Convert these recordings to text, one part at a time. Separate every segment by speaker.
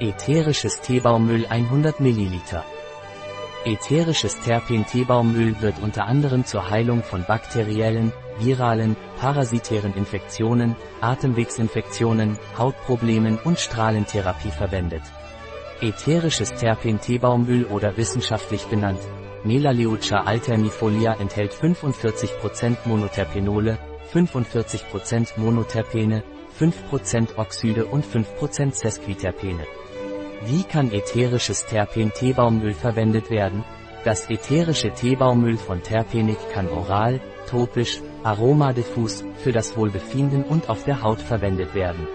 Speaker 1: Ätherisches Teebaumöl 100 ml. Ätherisches Terpen-Teebaumöl wird unter anderem zur Heilung von bakteriellen, viralen, parasitären Infektionen, Atemwegsinfektionen, Hautproblemen und Strahlentherapie verwendet. Ätherisches Terpen-Teebaumöl oder wissenschaftlich benannt, Melaleuca alternifolia enthält 45% Monoterpenole, 45% Monoterpene, 5% Oxide und 5% Sesquiterpene. Wie kann ätherisches Terpen-Teebaumöl verwendet werden? Das ätherische Teebaumöl von Terpenik kann oral, topisch, aromadiffus, für das Wohlbefinden und auf der Haut verwendet werden.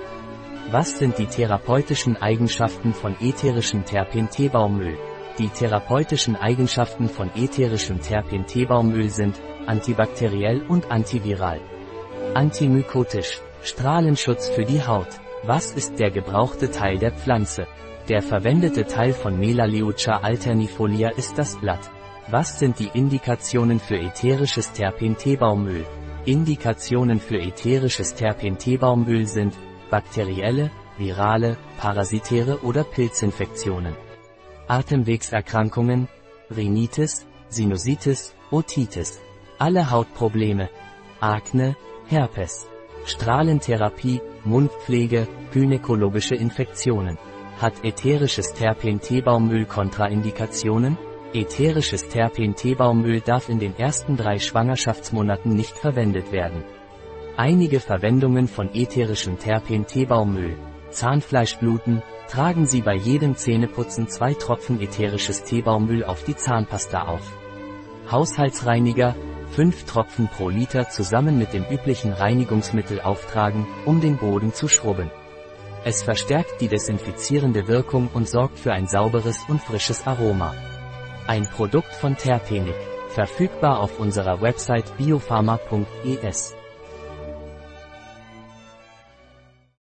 Speaker 1: Was sind die therapeutischen Eigenschaften von ätherischem Terpen-Teebaumöl? Die therapeutischen Eigenschaften von ätherischem Terpen-Teebaumöl sind antibakteriell und antiviral. Antimykotisch, Strahlenschutz für die Haut. Was ist der gebrauchte Teil der Pflanze? Der verwendete Teil von Melaleuca alternifolia ist das Blatt. Was sind die Indikationen für ätherisches Terpen-Teebaumöl? Indikationen für ätherisches Terpen-Teebaumöl sind bakterielle, virale, parasitäre oder Pilzinfektionen. Atemwegserkrankungen, Rhinitis, Sinusitis, Otitis. Alle Hautprobleme, Akne, Herpes. Strahlentherapie, Mundpflege, gynäkologische Infektionen. Hat ätherisches Terpen-Teebaumöl Kontraindikationen? Ätherisches Terpen-Teebaumöl darf in den ersten drei Schwangerschaftsmonaten nicht verwendet werden. Einige Verwendungen von ätherischem Terpen-Teebaumöl. Zahnfleischbluten, tragen Sie bei jedem Zähneputzen zwei Tropfen ätherisches Teebaumöl auf die Zahnpasta auf. Haushaltsreiniger, 5 Tropfen pro Liter zusammen mit dem üblichen Reinigungsmittel auftragen, um den Boden zu schrubben. Es verstärkt die desinfizierende Wirkung und sorgt für ein sauberes und frisches Aroma. Ein Produkt von Terpenik, verfügbar auf unserer Website biopharma.es.